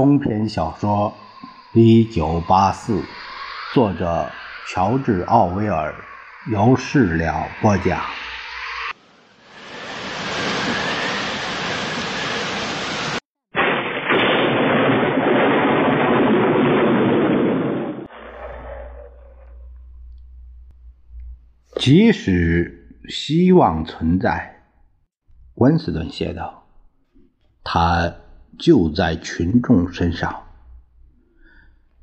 中篇小说《一九八四》，作者乔治·奥威尔，由事了播讲。即使希望存在，温斯顿写道，他。就在群众身上。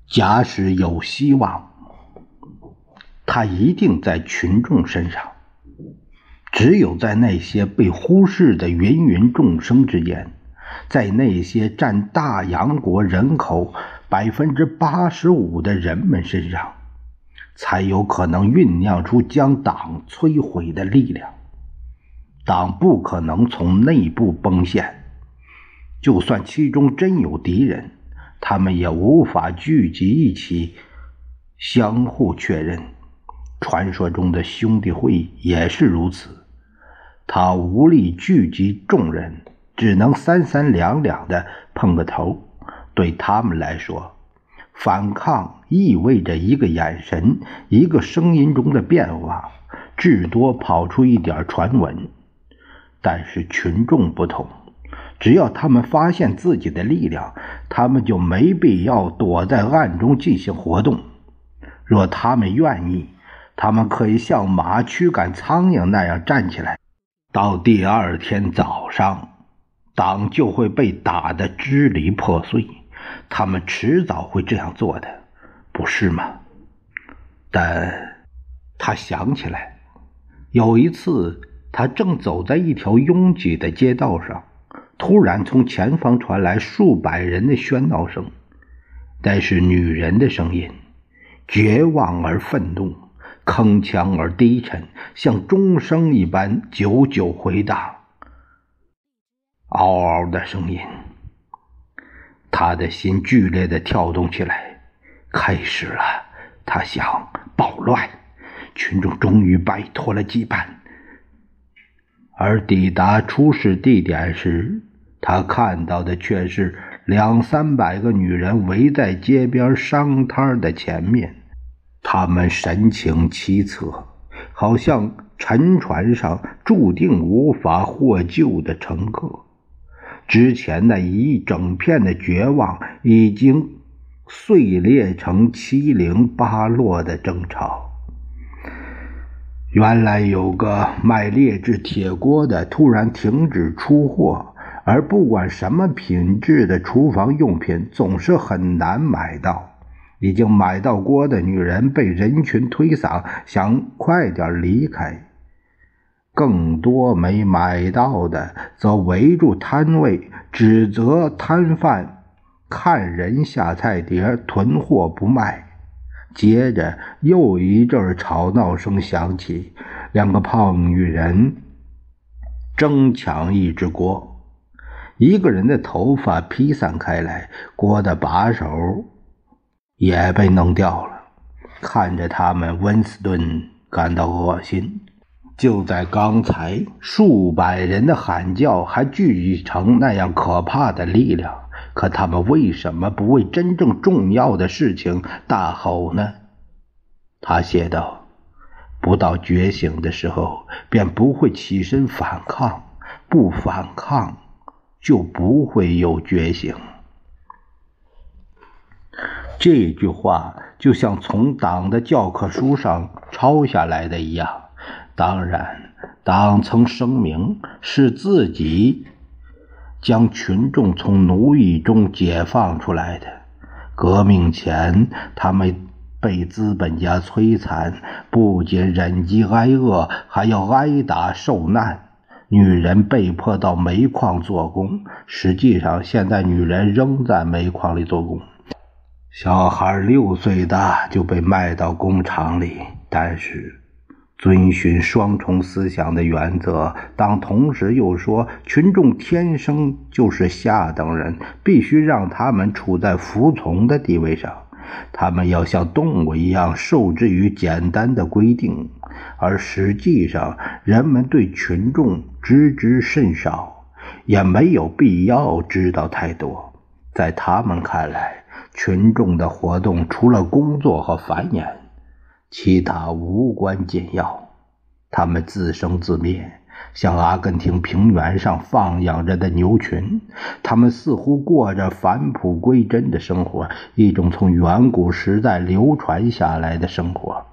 假使有希望，他一定在群众身上。只有在那些被忽视的芸芸众生之间，在那些占大洋国人口百分之八十五的人们身上，才有可能酝酿出将党摧毁的力量。党不可能从内部崩陷。就算其中真有敌人，他们也无法聚集一起，相互确认。传说中的兄弟会也是如此，他无力聚集众人，只能三三两两的碰个头。对他们来说，反抗意味着一个眼神、一个声音中的变化，至多跑出一点传闻。但是群众不同。只要他们发现自己的力量，他们就没必要躲在暗中进行活动。若他们愿意，他们可以像马驱赶苍蝇那样站起来。到第二天早上，党就会被打得支离破碎。他们迟早会这样做的，不是吗？但他想起来，有一次他正走在一条拥挤的街道上。突然，从前方传来数百人的喧闹声，那是女人的声音，绝望而愤怒，铿锵而低沉，像钟声一般久久回荡。嗷嗷的声音，他的心剧烈的跳动起来。开始了，他想，暴乱，群众终于摆脱了羁绊。而抵达出事地点时，他看到的却是两三百个女人围在街边商摊的前面，她们神情凄恻，好像沉船上注定无法获救的乘客。之前那一整片的绝望已经碎裂成七零八落的争吵。原来有个卖劣质铁锅的突然停止出货。而不管什么品质的厨房用品，总是很难买到。已经买到锅的女人被人群推搡，想快点离开；更多没买到的，则围住摊位，指责摊贩看人下菜碟，囤货不卖。接着又一阵吵闹声响起，两个胖女人争抢一只锅。一个人的头发披散开来，锅的把手也被弄掉了。看着他们，温斯顿感到恶心。就在刚才，数百人的喊叫还聚集成那样可怕的力量，可他们为什么不为真正重要的事情大吼呢？他写道：“不到觉醒的时候，便不会起身反抗，不反抗。”就不会有觉醒。这句话就像从党的教科书上抄下来的一样。当然，党曾声明是自己将群众从奴役中解放出来的。革命前，他们被资本家摧残，不仅忍饥挨饿，还要挨打受难。女人被迫到煤矿做工，实际上现在女人仍在煤矿里做工。小孩六岁大就被卖到工厂里，但是遵循双重思想的原则，当同时又说群众天生就是下等人，必须让他们处在服从的地位上，他们要像动物一样受制于简单的规定。而实际上，人们对群众知之甚少，也没有必要知道太多。在他们看来，群众的活动除了工作和繁衍，其他无关紧要。他们自生自灭，像阿根廷平原上放养着的牛群。他们似乎过着返璞归真的生活，一种从远古时代流传下来的生活。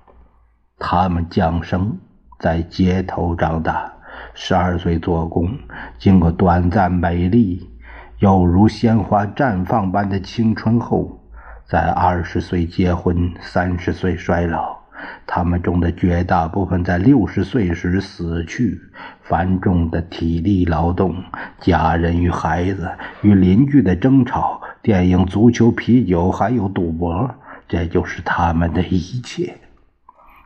他们降生在街头长大，十二岁做工，经过短暂美丽。犹如鲜花绽放般的青春后，在二十岁结婚，三十岁衰老。他们中的绝大部分在六十岁时死去。繁重的体力劳动、家人与孩子、与邻居的争吵、电影、足球、啤酒，还有赌博，这就是他们的一切。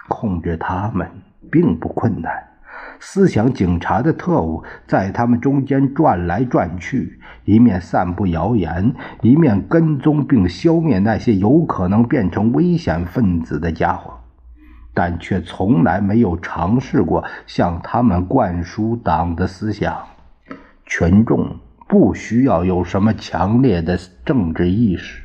控制他们并不困难。思想警察的特务在他们中间转来转去，一面散布谣言，一面跟踪并消灭那些有可能变成危险分子的家伙，但却从来没有尝试过向他们灌输党的思想。群众不需要有什么强烈的政治意识，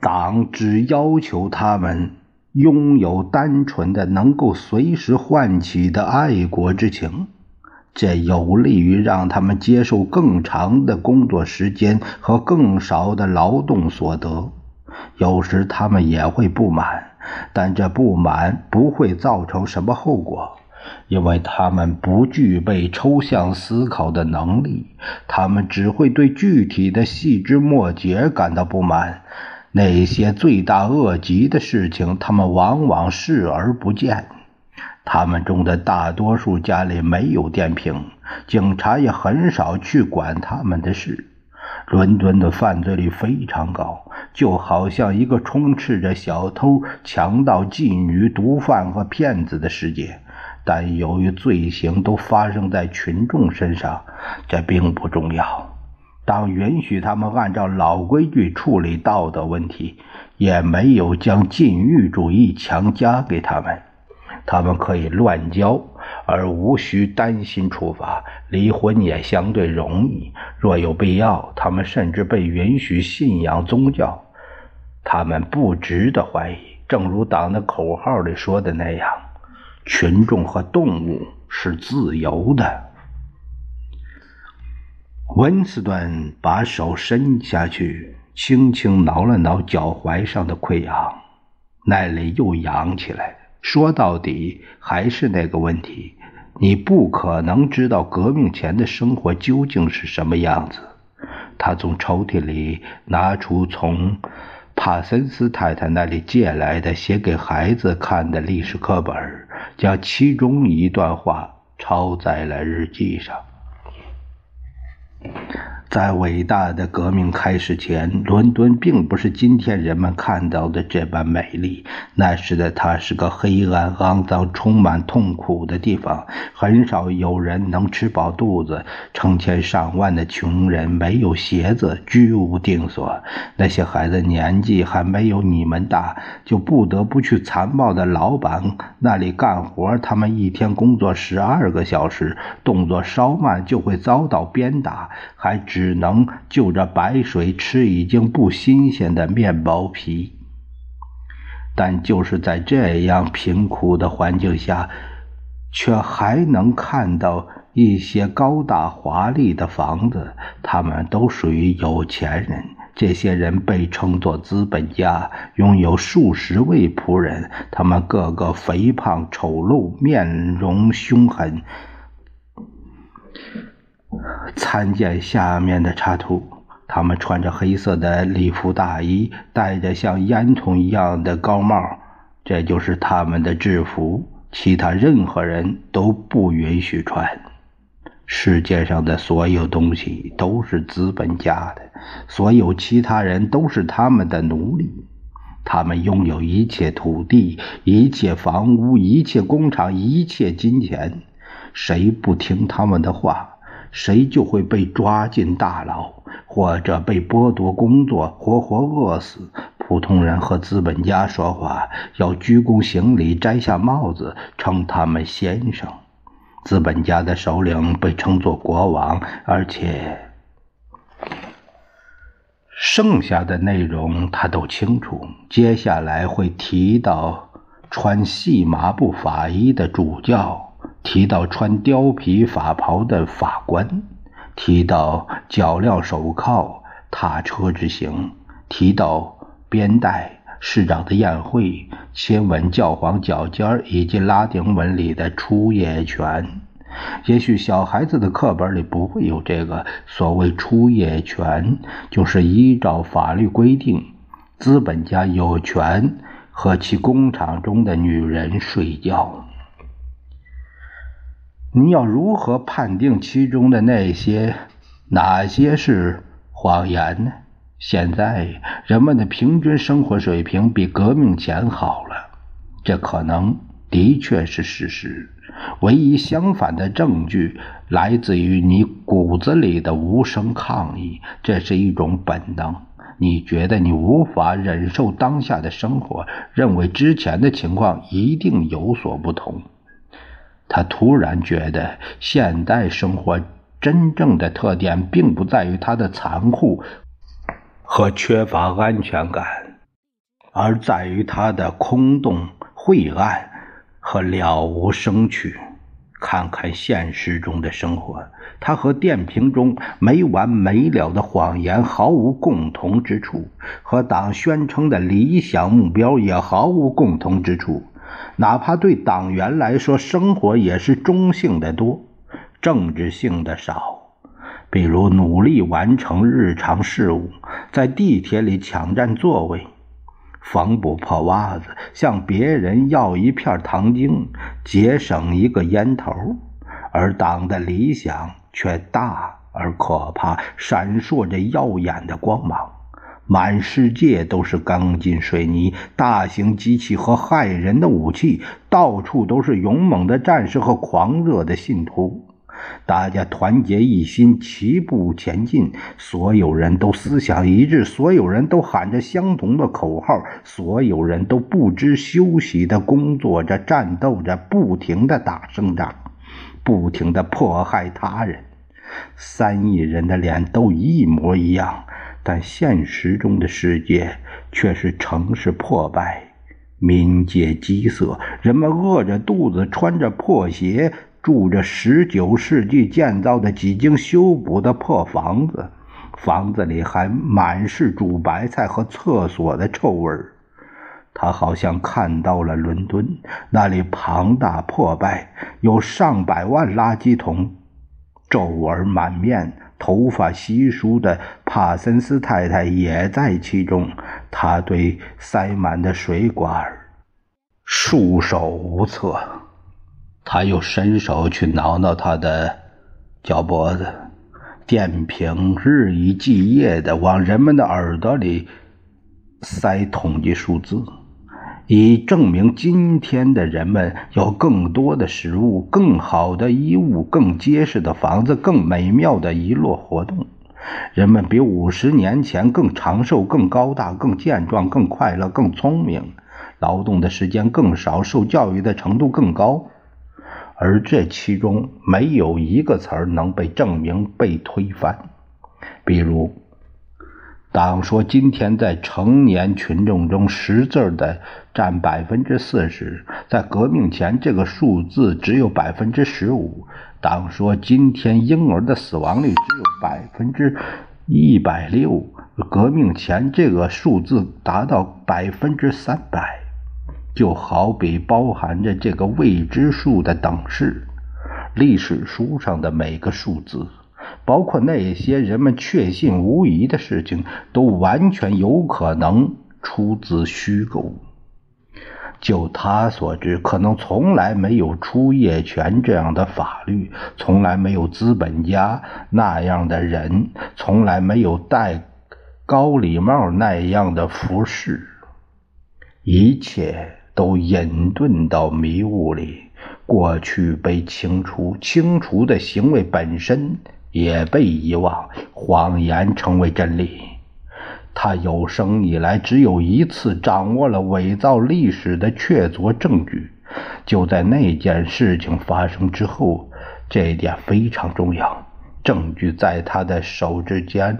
党只要求他们。拥有单纯的、能够随时唤起的爱国之情，这有利于让他们接受更长的工作时间和更少的劳动所得。有时他们也会不满，但这不满不会造成什么后果，因为他们不具备抽象思考的能力。他们只会对具体的细枝末节感到不满。那些罪大恶极的事情，他们往往视而不见。他们中的大多数家里没有电瓶，警察也很少去管他们的事。伦敦的犯罪率非常高，就好像一个充斥着小偷、强盗、妓女、毒贩和骗子的世界。但由于罪行都发生在群众身上，这并不重要。当允许他们按照老规矩处理道德问题，也没有将禁欲主义强加给他们。他们可以乱交，而无需担心处罚。离婚也相对容易。若有必要，他们甚至被允许信仰宗教。他们不值得怀疑。正如党的口号里说的那样：“群众和动物是自由的。”温斯顿把手伸下去，轻轻挠了挠脚踝上的溃疡，那里又痒起来。说到底，还是那个问题：你不可能知道革命前的生活究竟是什么样子。他从抽屉里拿出从帕森斯太太那里借来的写给孩子看的历史课本，将其中一段话抄在了日记上。在伟大的革命开始前，伦敦并不是今天人们看到的这般美丽。那时的它是个黑暗、肮脏、充满痛苦的地方，很少有人能吃饱肚子，成千上万的穷人没有鞋子，居无定所。那些孩子年纪还没有你们大，就不得不去残暴的老板那里干活。他们一天工作十二个小时，动作稍慢就会遭到鞭打，还只。只能就着白水吃已经不新鲜的面包皮，但就是在这样贫苦的环境下，却还能看到一些高大华丽的房子。他们都属于有钱人，这些人被称作资本家，拥有数十位仆人，他们个个肥胖丑陋，面容凶狠。参见下面的插图。他们穿着黑色的礼服大衣，戴着像烟囱一样的高帽，这就是他们的制服。其他任何人都不允许穿。世界上的所有东西都是资本家的，所有其他人都是他们的奴隶。他们拥有一切土地、一切房屋、一切工厂、一切金钱。谁不听他们的话？谁就会被抓进大牢，或者被剥夺工作，活活饿死。普通人和资本家说话要鞠躬行礼，摘下帽子，称他们先生。资本家的首领被称作国王，而且剩下的内容他都清楚。接下来会提到穿细麻布法衣的主教，提到穿貂皮法袍的法官，提到脚镣手铐踏车之行，提到边带市长的宴会，亲吻教皇脚尖以及拉丁文里的出夜权。也许小孩子的课本里不会有这个所谓出夜权，就是依照法律规定，资本家有权和其工厂中的女人睡觉。你要如何判定其中的那些哪些是谎言呢？现在人们的平均生活水平比革命前好了，这可能的确是事实。唯一相反的证据来自于你骨子里的无声抗议，这是一种本能。你觉得你无法忍受当下的生活，认为之前的情况一定有所不同。他突然觉得，现代生活真正的特点并不在于它的残酷和缺乏安全感，而在于它的空洞、晦暗。和了无生趣，看看现实中的生活，它和电瓶中没完没了的谎言毫无共同之处，和党宣称的理想目标也毫无共同之处。哪怕对党员来说，生活也是中性的多，政治性的少。比如努力完成日常事务，在地铁里抢占座位。缝补破袜子，向别人要一片糖精，节省一个烟头，而党的理想却大而可怕，闪烁着耀眼的光芒。满世界都是钢筋水泥、大型机器和害人的武器，到处都是勇猛的战士和狂热的信徒。大家团结一心，齐步前进。所有人都思想一致，所有人都喊着相同的口号，所有人都不知休息的工作着、战斗着，不停的打胜仗，不停的迫害他人。三亿人的脸都一模一样，但现实中的世界却是城市破败，民界饥色，人们饿着肚子，穿着破鞋。住着十九世纪建造的几经修补的破房子，房子里还满是煮白菜和厕所的臭味儿。他好像看到了伦敦，那里庞大破败，有上百万垃圾桶，皱纹满面、头发稀疏的帕森斯太太也在其中。他对塞满的水管束手无策。他又伸手去挠挠他的脚脖子，电瓶日以继夜地往人们的耳朵里塞统计数字，以证明今天的人们有更多的食物、更好的衣物、更结实的房子、更美妙的娱乐活动。人们比五十年前更长寿、更高大、更健壮、更快乐、更聪明，劳动的时间更少，受教育的程度更高。而这其中没有一个词儿能被证明被推翻。比如，党说今天在成年群众中识字的占百分之四十，在革命前这个数字只有百分之十五。党说今天婴儿的死亡率只有百分之一百六，革命前这个数字达到百分之三百。就好比包含着这个未知数的等式，历史书上的每个数字，包括那些人们确信无疑的事情，都完全有可能出自虚构。就他所知，可能从来没有出业权这样的法律，从来没有资本家那样的人，从来没有戴高礼帽那样的服饰，一切。都隐遁到迷雾里，过去被清除，清除的行为本身也被遗忘，谎言成为真理。他有生以来只有一次掌握了伪造历史的确凿证据，就在那件事情发生之后，这一点非常重要。证据在他的手之间，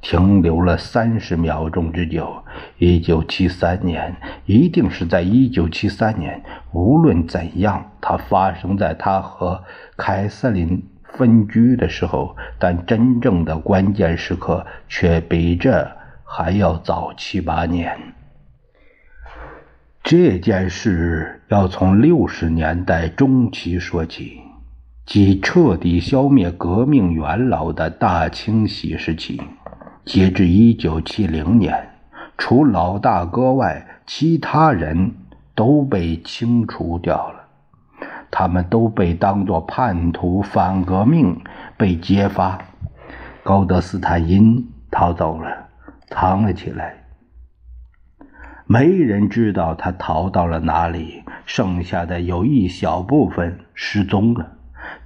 停留了三十秒钟之久。一九七三年，一定是在一九七三年。无论怎样，它发生在他和凯瑟琳分居的时候，但真正的关键时刻却比这还要早七八年。这件事要从六十年代中期说起，即彻底消灭革命元老的大清洗时期。截至一九七零年，除老大哥外，其他人都被清除掉了。他们都被当作叛徒、反革命被揭发。高德斯坦因逃走了，藏了起来。没人知道他逃到了哪里，剩下的有一小部分失踪了，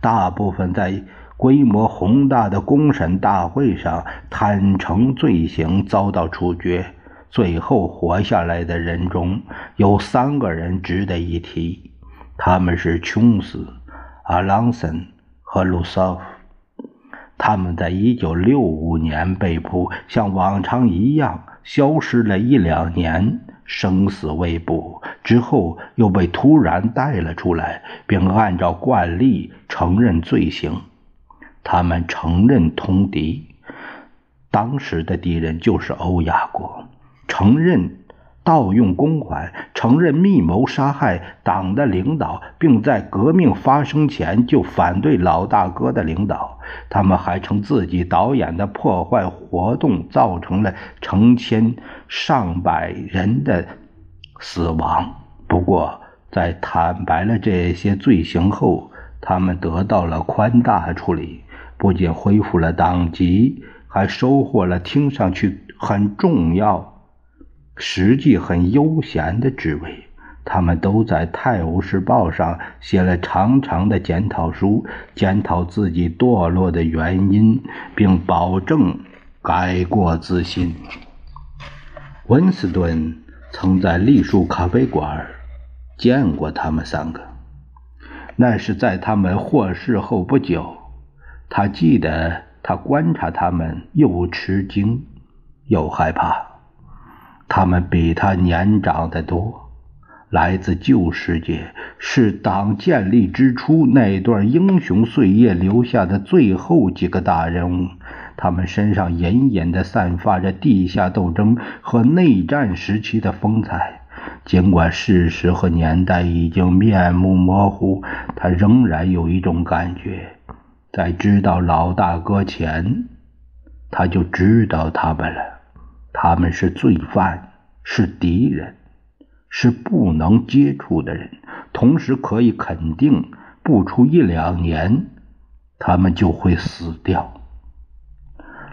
大部分在规模宏大的公审大会上坦诚罪行，遭到处决。最后活下来的人中有三个人值得一提，他们是琼斯、阿朗森和鲁瑟夫。他们在一九六五年被捕，像往常一样。消失了一两年，生死未卜，之后又被突然带了出来，并按照惯例承认罪行。他们承认通敌，当时的敌人就是欧亚国，承认。盗用公款，承认密谋杀害党的领导，并在革命发生前就反对老大哥的领导。他们还称自己导演的破坏活动造成了成千上百人的死亡。不过，在坦白了这些罪行后，他们得到了宽大处理，不仅恢复了党籍，还收获了听上去很重要。实际很悠闲的职位，他们都在《泰晤士报》上写了长长的检讨书，检讨自己堕落的原因，并保证改过自新。温斯顿曾在栗树咖啡馆见过他们三个，那是在他们获释后不久。他记得，他观察他们，又吃惊又害怕。他们比他年长得多，来自旧世界，是党建立之初那段英雄岁月留下的最后几个大人物。他们身上隐隐地散发着地下斗争和内战时期的风采。尽管事实和年代已经面目模糊，他仍然有一种感觉：在知道老大哥前，他就知道他们了。他们是罪犯，是敌人，是不能接触的人。同时可以肯定，不出一两年，他们就会死掉。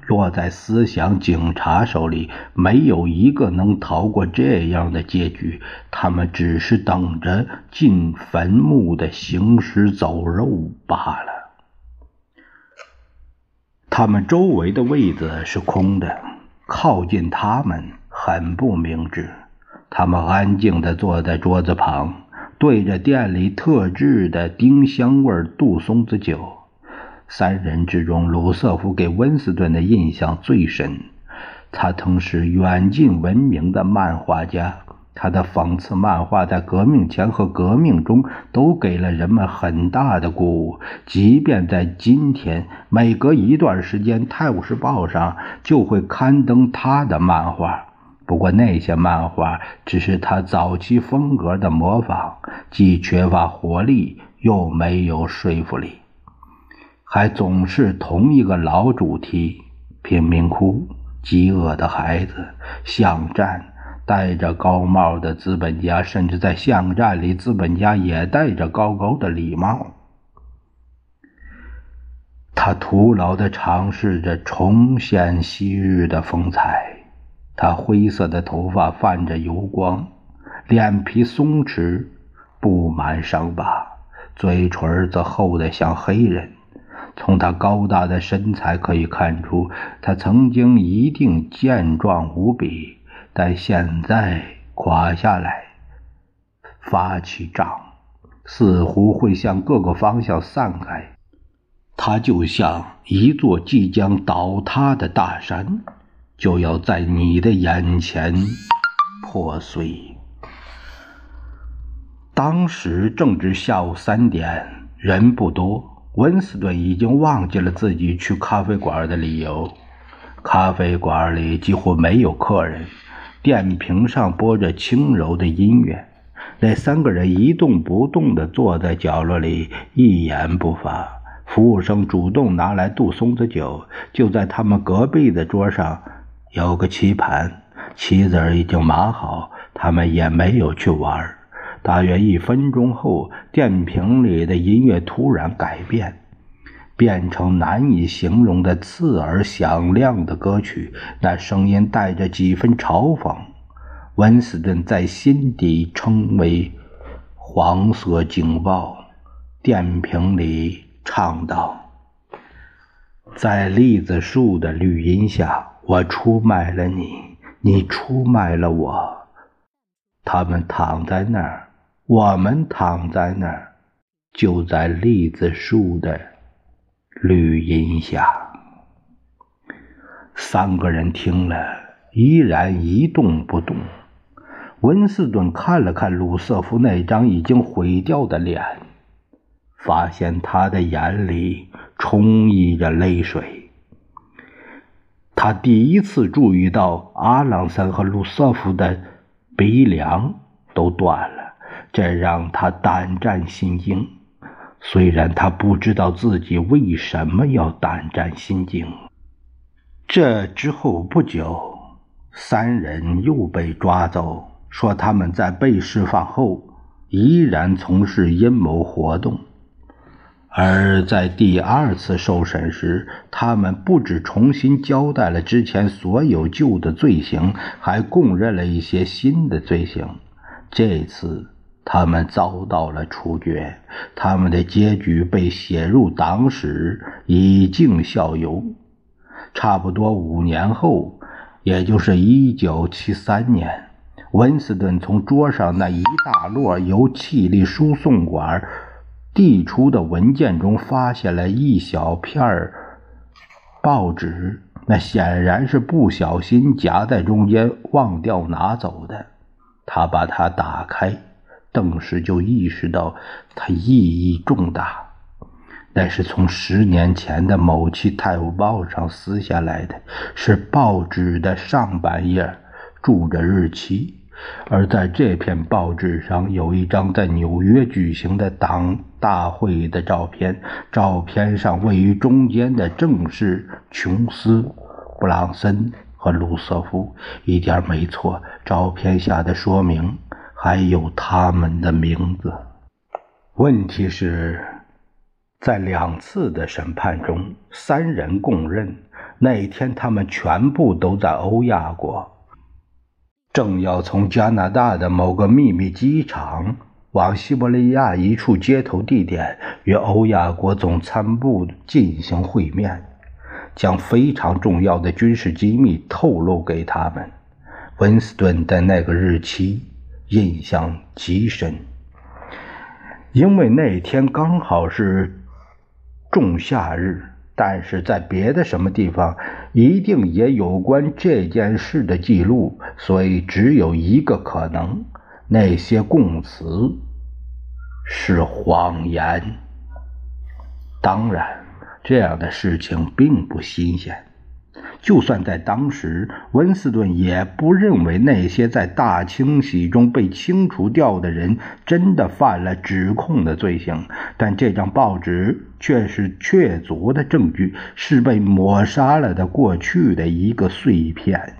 落在思想警察手里，没有一个能逃过这样的结局。他们只是等着进坟墓的行尸走肉罢了。他们周围的位子是空的。靠近他们很不明智。他们安静地坐在桌子旁，对着店里特制的丁香味杜松子酒。三人之中，鲁瑟夫给温斯顿的印象最深。他曾是远近闻名的漫画家。他的讽刺漫画在革命前和革命中都给了人们很大的鼓舞，即便在今天，每隔一段时间，《泰晤士报》上就会刊登他的漫画。不过，那些漫画只是他早期风格的模仿，既缺乏活力，又没有说服力，还总是同一个老主题：贫民窟、饥饿的孩子、巷战。戴着高帽的资本家，甚至在巷战里，资本家也戴着高高的礼帽。他徒劳地尝试着重现昔日的风采。他灰色的头发泛着油光，脸皮松弛，布满伤疤，嘴唇则厚得像黑人。从他高大的身材可以看出，他曾经一定健壮无比。但现在垮下来，发起涨，似乎会向各个方向散开。它就像一座即将倒塌的大山，就要在你的眼前破碎。当时正值下午三点，人不多。温斯顿已经忘记了自己去咖啡馆的理由。咖啡馆里几乎没有客人，电瓶上播着轻柔的音乐。那三个人一动不动地坐在角落里，一言不发。服务生主动拿来杜松子酒，就在他们隔壁的桌上有个棋盘，棋子已经码好，他们也没有去玩。大约一分钟后，电瓶里的音乐突然改变，变成难以形容的刺耳响亮的歌曲。那声音带着几分嘲讽。温斯顿在心底称为“黄色警报”。电瓶里唱道：“在栗子树的绿荫下，我出卖了你，你出卖了我。他们躺在那儿。”我们躺在那儿，就在栗子树的绿荫下。三个人听了，依然一动不动。温斯顿看了看鲁瑟夫那张已经毁掉的脸，发现他的眼里充溢着泪水。他第一次注意到阿朗森和鲁瑟夫的鼻梁都断了。这让他胆战心惊，虽然他不知道自己为什么要胆战心惊。这之后不久，三人又被抓走，说他们在被释放后依然从事阴谋活动。而在第二次受审时，他们不止重新交代了之前所有旧的罪行，还供认了一些新的罪行。这次。他们遭到了处决，他们的结局被写入党史，以儆效尤。差不多五年后，也就是一九七三年，温斯顿从桌上那一大摞由气力输送管递出的文件中发现了一小片儿报纸，那显然是不小心夹在中间忘掉拿走的。他把它打开。顿时就意识到，它意义重大。那是从十年前的某期《泰晤报》上撕下来的，是报纸的上半页，注着日期。而在这篇报纸上，有一张在纽约举行的党大会的照片。照片上位于中间的正是琼斯、布朗森和卢瑟夫，一点没错。照片下的说明。还有他们的名字。问题是，在两次的审判中，三人供认那一天他们全部都在欧亚国，正要从加拿大的某个秘密机场往西伯利亚一处接头地点与欧亚国总参部进行会面，将非常重要的军事机密透露给他们。温斯顿的那个日期。印象极深，因为那天刚好是仲夏日，但是在别的什么地方一定也有关这件事的记录，所以只有一个可能：那些供词是谎言。当然，这样的事情并不新鲜。就算在当时，温斯顿也不认为那些在大清洗中被清除掉的人真的犯了指控的罪行。但这张报纸却是确凿的证据，是被抹杀了的过去的一个碎片，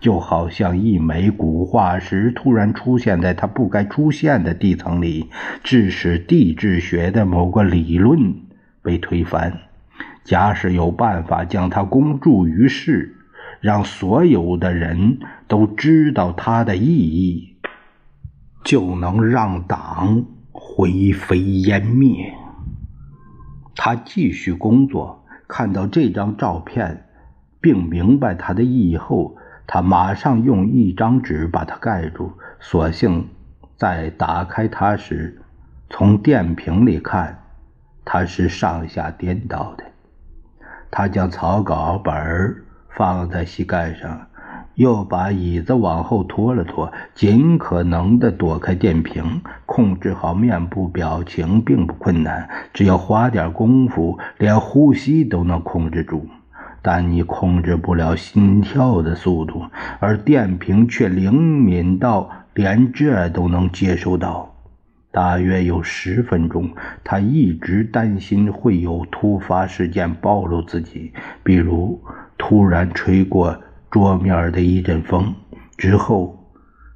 就好像一枚古化石突然出现在它不该出现的地层里，致使地质学的某个理论被推翻。假使有办法将它公诸于世，让所有的人都知道它的意义，就能让党灰飞烟灭。他继续工作，看到这张照片，并明白它的意义后，他马上用一张纸把它盖住。所幸在打开它时，从电瓶里看，它是上下颠倒的。他将草稿本放在膝盖上，又把椅子往后拖了拖，尽可能的躲开电瓶。控制好面部表情并不困难，只要花点功夫，连呼吸都能控制住。但你控制不了心跳的速度，而电瓶却灵敏到连这都能接收到。大约有十分钟，他一直担心会有突发事件暴露自己，比如突然吹过桌面的一阵风。之后，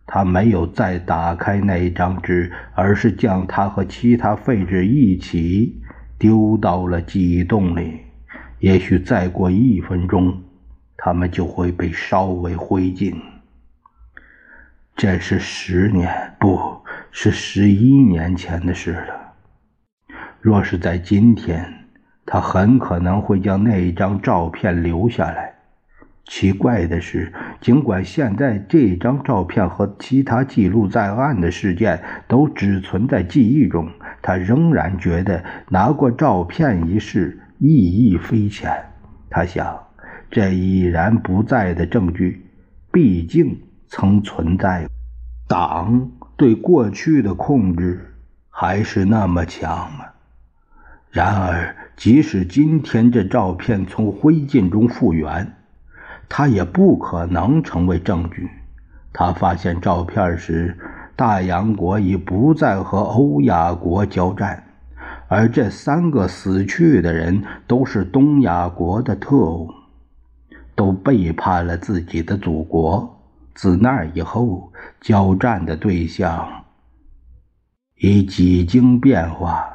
他没有再打开那一张纸，而是将它和其他废纸一起丢到了记忆洞里。也许再过一分钟，他们就会被烧为灰烬。这是十年，不是十一年前的事了。若是在今天，他很可能会将那一张照片留下来。奇怪的是，尽管现在这张照片和其他记录在案的事件都只存在记忆中，他仍然觉得拿过照片一事。意义非浅，他想，这已然不在的证据，毕竟曾存在。党对过去的控制还是那么强吗？然而，即使今天这照片从灰烬中复原，它也不可能成为证据。他发现照片时，大洋国已不再和欧亚国交战。而这三个死去的人都是东亚国的特务，都背叛了自己的祖国。自那以后，交战的对象已几经变化，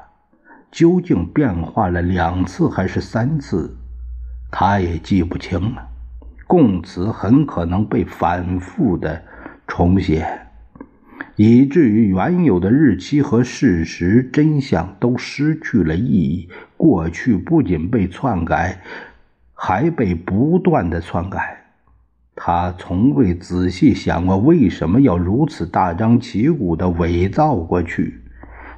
究竟变化了两次还是三次，他也记不清了。供词很可能被反复的重写。以至于原有的日期和事实真相都失去了意义。过去不仅被篡改，还被不断的篡改。他从未仔细想过为什么要如此大张旗鼓地伪造过去。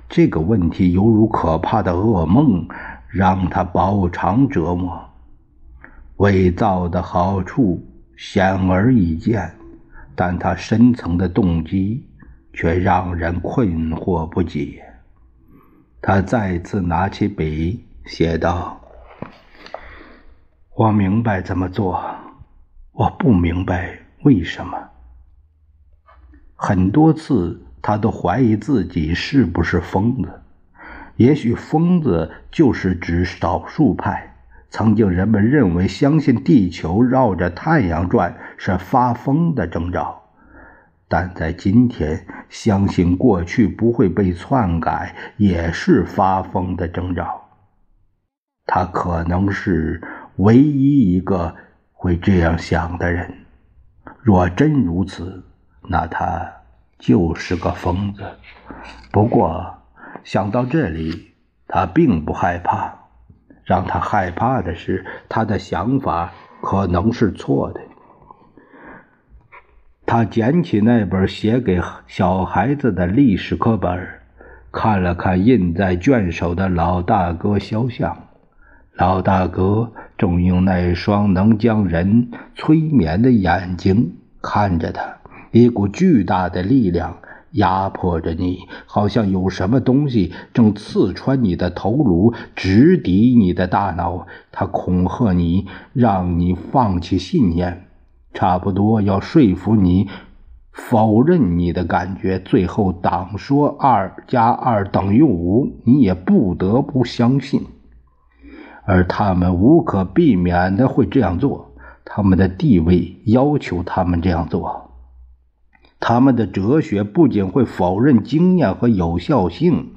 这个问题犹如可怕的噩梦，让他饱尝折磨。伪造的好处显而易见，但他深层的动机。却让人困惑不解。他再次拿起笔，写道：“我明白怎么做，我不明白为什么。”很多次，他都怀疑自己是不是疯子。也许疯子就是指少数派。曾经人们认为，相信地球绕着太阳转是发疯的征兆。但在今天，相信过去不会被篡改，也是发疯的征兆。他可能是唯一一个会这样想的人。若真如此，那他就是个疯子。不过，想到这里，他并不害怕。让他害怕的是，他的想法可能是错的。他捡起那本写给小孩子的历史课本，看了看印在卷首的老大哥肖像。老大哥正用那双能将人催眠的眼睛看着他，一股巨大的力量压迫着你，好像有什么东西正刺穿你的头颅，直抵你的大脑。他恐吓你，让你放弃信念。差不多要说服你否认你的感觉，最后党说二加二等于五，你也不得不相信。而他们无可避免的会这样做，他们的地位要求他们这样做。他们的哲学不仅会否认经验和有效性，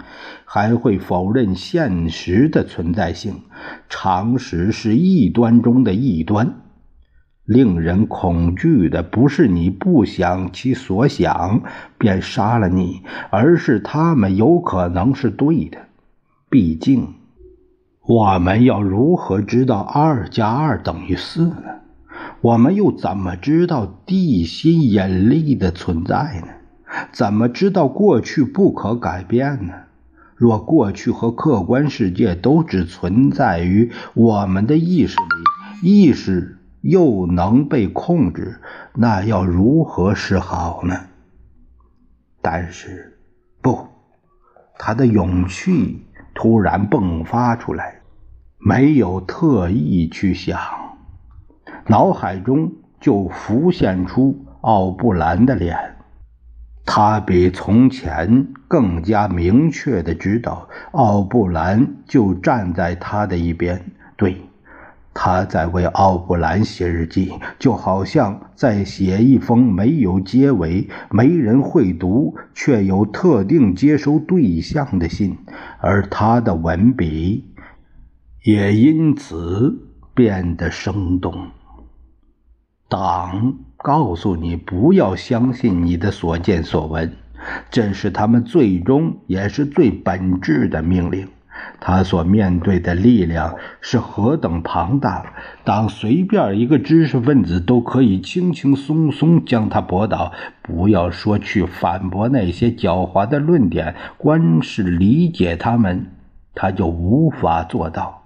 还会否认现实的存在性。常识是异端中的异端。令人恐惧的不是你不想其所想便杀了你，而是他们有可能是对的。毕竟，我们要如何知道二加二等于四呢？我们又怎么知道地心引力的存在呢？怎么知道过去不可改变呢？若过去和客观世界都只存在于我们的意识里，意识。又能被控制，那要如何是好呢？但是，不，他的勇气突然迸发出来，没有特意去想，脑海中就浮现出奥布兰的脸。他比从前更加明确的知道，奥布兰就站在他的一边。对。他在为奥布兰写日记，就好像在写一封没有结尾、没人会读却有特定接收对象的信，而他的文笔也因此变得生动。党告诉你不要相信你的所见所闻，这是他们最终也是最本质的命令。他所面对的力量是何等庞大！当随便一个知识分子都可以轻轻松松将他驳倒，不要说去反驳那些狡猾的论点，光是理解他们，他就无法做到。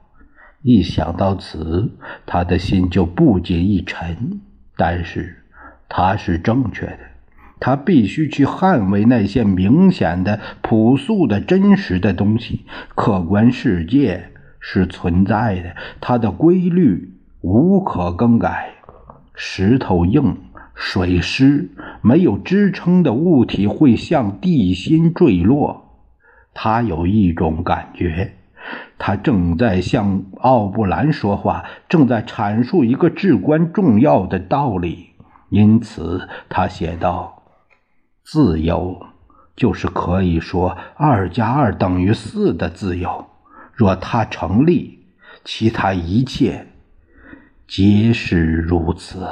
一想到此，他的心就不禁一沉。但是，他是正确的。他必须去捍卫那些明显的、朴素的、真实的东西。客观世界是存在的，它的规律无可更改。石头硬，水湿，没有支撑的物体会向地心坠落。他有一种感觉，他正在向奥布兰说话，正在阐述一个至关重要的道理。因此，他写道。自由，就是可以说二加二等于四的自由。若它成立，其他一切皆是如此。